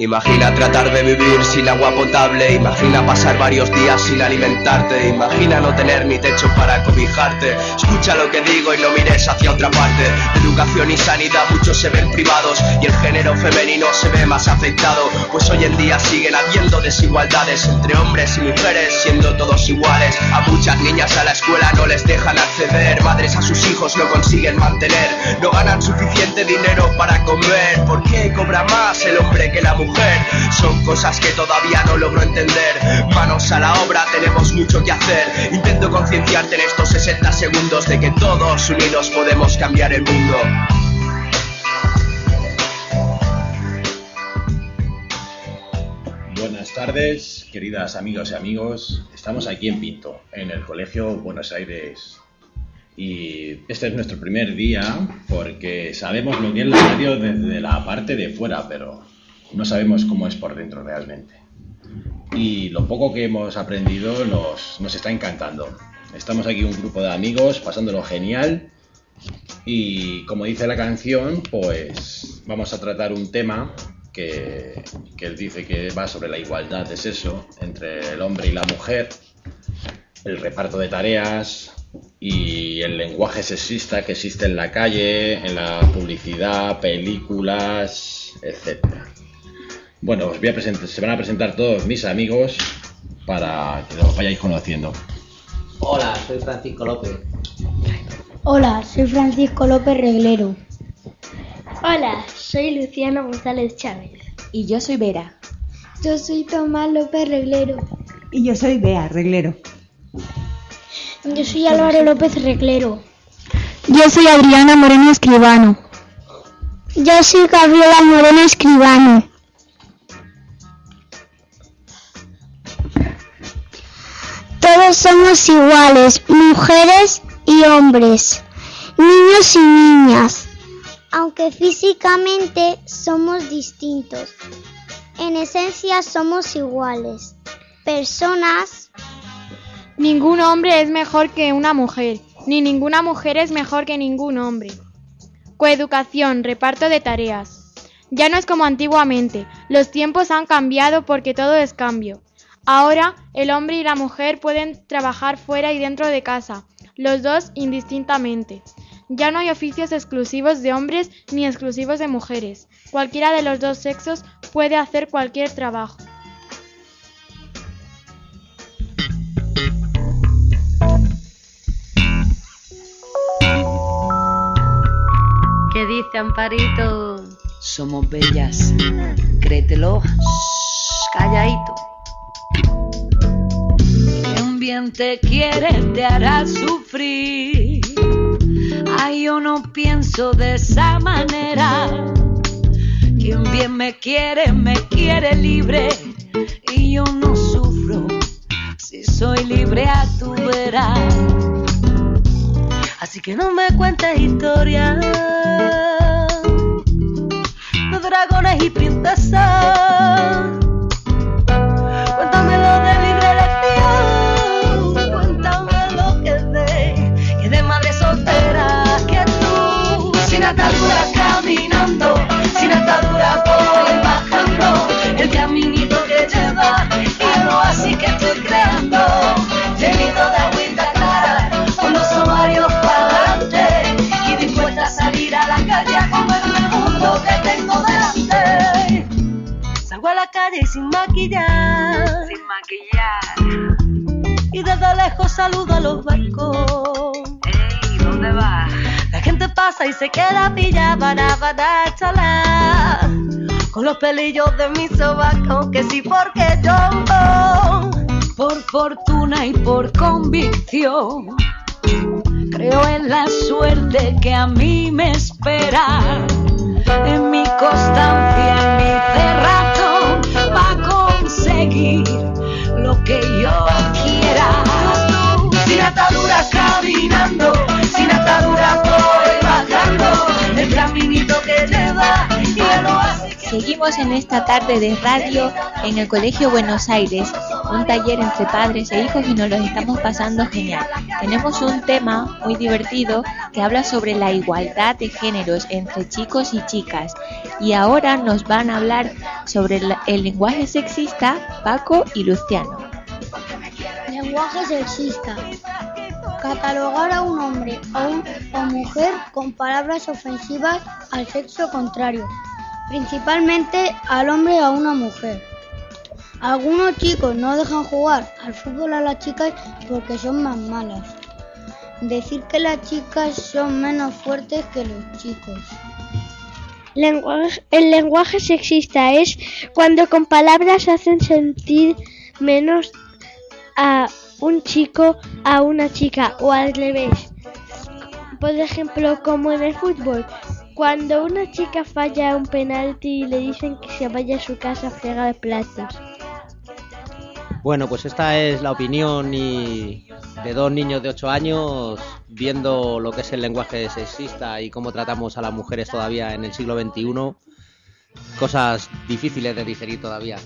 Imagina tratar de vivir sin agua potable, imagina pasar varios días sin alimentarte, imagina no tener ni techo para cobijarte. Escucha lo que digo y no mires hacia otra parte. Educación y sanidad muchos se ven privados y el género femenino se ve más afectado, pues hoy en día siguen habiendo desigualdades entre hombres y mujeres, siendo todos iguales. A muchas niñas a la escuela no les dejan acceder, madres a sus hijos no consiguen mantener, no ganan suficiente dinero para comer. ¿Por qué cobra más el hombre que la mujer? Son cosas que todavía no logro entender. Manos a la obra, tenemos mucho que hacer. Intento concienciarte en estos 60 segundos de que todos unidos podemos cambiar el mundo. Buenas tardes, queridas amigas y amigos. Estamos aquí en Pinto, en el Colegio Buenos Aires. Y este es nuestro primer día porque sabemos lo que es la radio desde la parte de fuera, pero no sabemos cómo es por dentro realmente. Y lo poco que hemos aprendido nos, está encantando. Estamos aquí un grupo de amigos pasándolo genial y como dice la canción, pues vamos a tratar un tema que, que dice que va sobre la igualdad de sexo entre el hombre y la mujer, el reparto de tareas y el lenguaje sexista que existe en la calle, en la publicidad, películas, etcétera. Bueno, os voy a presentar, se van a presentar todos mis amigos para que los vayáis conociendo. Hola, soy Francisco López. Hola, soy Francisco López Reglero. Hola, soy Luciano González Chávez. Y yo soy Vera. Yo soy Tomás López Reglero. Y yo soy Bea Reglero. Yo soy Álvaro López Reglero. Yo soy Adriana Moreno Escribano. Yo soy Gabriela Moreno Escribano. Todos somos iguales, mujeres y hombres, niños y niñas. Aunque físicamente somos distintos, en esencia somos iguales. Personas. Ningún hombre es mejor que una mujer, ni ninguna mujer es mejor que ningún hombre. Coeducación, reparto de tareas. Ya no es como antiguamente, los tiempos han cambiado porque todo es cambio. Ahora el hombre y la mujer pueden trabajar fuera y dentro de casa, los dos indistintamente. Ya no hay oficios exclusivos de hombres ni exclusivos de mujeres. Cualquiera de los dos sexos puede hacer cualquier trabajo. ¿Qué dice Amparito? Somos bellas. Créetelo. Calladito. Quien te quiere te hará sufrir. Ay, yo no pienso de esa manera. Quien bien me quiere, me quiere libre. Y yo no sufro. Si soy libre a tu verás. Así que no me cuentes historias de dragones y princesas. Maquillar. Sin maquillar. Y desde lejos saludo a los barcos. Ey, ¿dónde vas? La gente pasa y se queda pillada para para chala. Con los pelillos de mi sobaco, que sí porque yo, por fortuna y por convicción, Creo en la suerte que a mí me espera, en mi constancia, en mi para lo que yo quiera. Sin ataduras caminando, sin ataduras voy bajando, el caminito que lleva y oasis que Seguimos en esta tarde de radio en el Colegio Buenos Aires, un taller entre padres e hijos y nos lo estamos pasando genial. Tenemos un tema muy divertido que habla sobre la igualdad de géneros entre chicos y chicas. Y ahora nos van a hablar sobre el, lenguaje sexista Paco y Luciano. Lenguaje sexista. Catalogar a un hombre o, o mujer con palabras ofensivas al sexo contrario, principalmente al hombre o a una mujer. Algunos chicos no dejan jugar al fútbol a las chicas porque son más malas. Decir que las chicas son menos fuertes que los chicos. Lenguaje- el lenguaje sexista es cuando con palabras hacen sentir menos a un chico a una chica o al revés. Por ejemplo, como en el fútbol, cuando una chica falla un penalti y le dicen que se vaya a su casa a fregar platos. Bueno, pues esta es la opinión y de dos niños de 8 años viendo lo que es el lenguaje sexista y cómo tratamos a las mujeres todavía en el siglo XXI. Cosas difíciles de digerir todavía.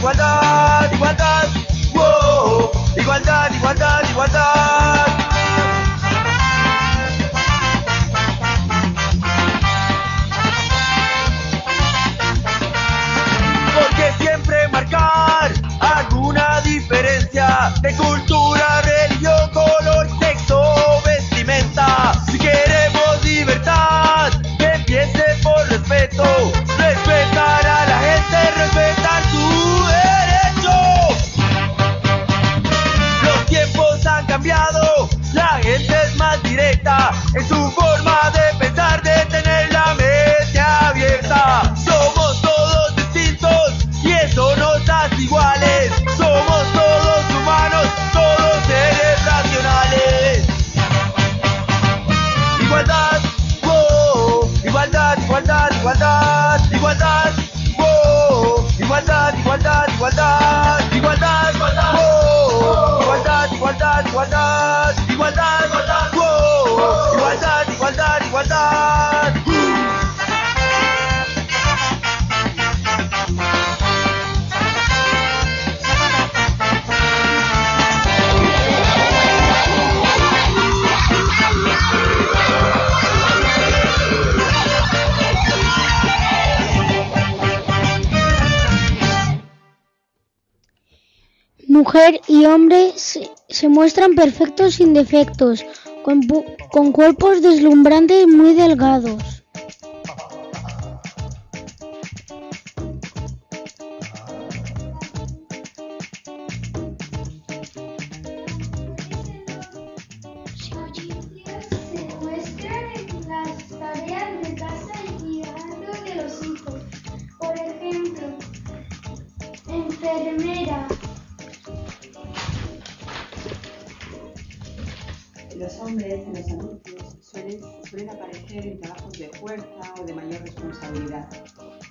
Igualdad, igualdad, wow, igualdad, igualdad, igualdad. Igualdad, Mujer y hombre se, muestran perfectos sin defectos, con cuerpos deslumbrantes muy delgados.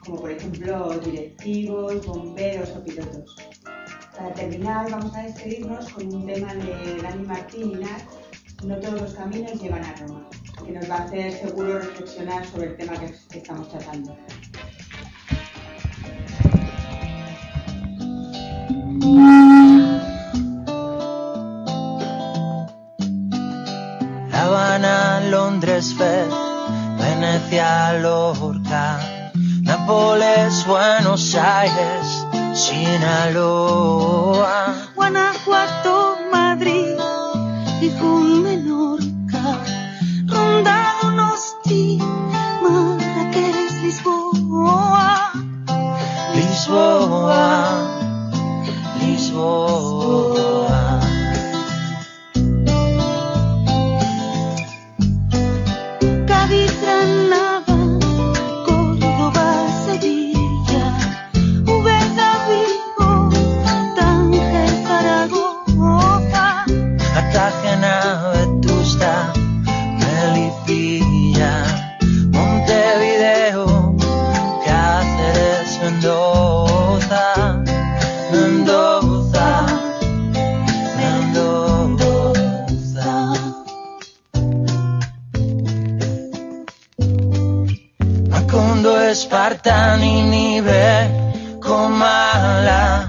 Como por ejemplo directivos, bomberos o pilotos. Para terminar, vamos a despedirnos con un tema de Dani Martín y No todos los caminos llevan a Roma, que nos va a hacer seguro reflexionar sobre el tema que estamos tratando. Habana, Londres, Fez, Venecia, Lorca, Nápoles, Buenos Aires, Sinaloa. Guanajuato, Madrid, Gijón, Menorca, Ronda, Donosti, Marrakech, Lisboa. Lisboa, Lisboa. despertant i ni bé com a la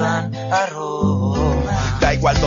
jalan arus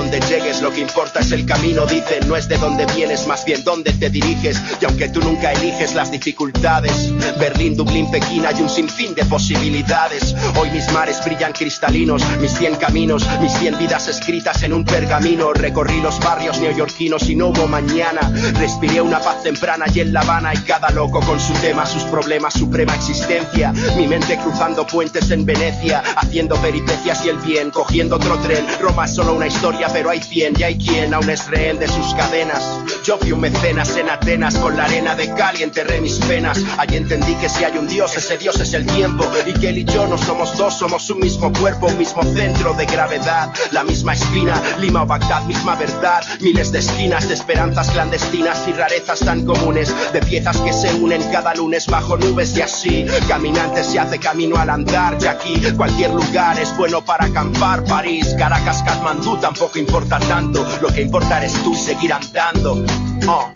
donde llegues, lo que importa es el camino, dicen. No es de dónde vienes, más bien dónde te diriges. Y aunque tú nunca eliges las dificultades, Berlín, Dublín, Pekín, hay un sinfín de posibilidades. Hoy mis mares brillan cristalinos, mis cien caminos, mis cien vidas escritas en un pergamino. Recorrí los barrios neoyorquinos y no hubo mañana. Respiré una paz temprana y en La Habana y cada loco con su tema, sus problemas, suprema existencia. Mi mente cruzando puentes en Venecia, haciendo peripecias y el bien, cogiendo otro tren. Roma es solo una historia, pero hay cien y hay quien aún es rehén de sus cadenas. Yo fui un mecenas en Atenas, con la arena de cal y enterré mis penas. Allí entendí que si hay un Dios, ese Dios es el tiempo. Y que él y yo no somos dos, somos un mismo cuerpo, un mismo centro de gravedad. La misma espina, Lima o Bagdad, misma verdad. Miles de esquinas de esperanzas clandestinas y rarezas tan comunes. De piezas que se unen cada lunes bajo nubes y así. Caminante se hace camino al andar. Y aquí cualquier lugar es bueno para acampar. París, Caracas, Katmandú tampoco importa tanto. Lo que importa eres tú y seguir andando. Oh.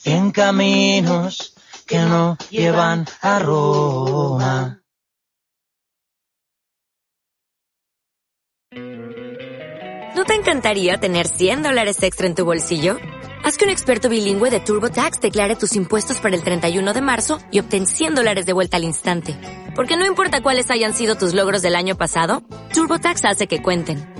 Cien caminos que no llevan a Roma. ¿No te encantaría tener 100 dólares extra en tu bolsillo? Haz que un experto bilingüe de TurboTax declare tus impuestos para el 31 de marzo y obtén 100 dólares de vuelta al instante. Porque no importa cuáles hayan sido tus logros del año pasado, TurboTax hace que cuenten.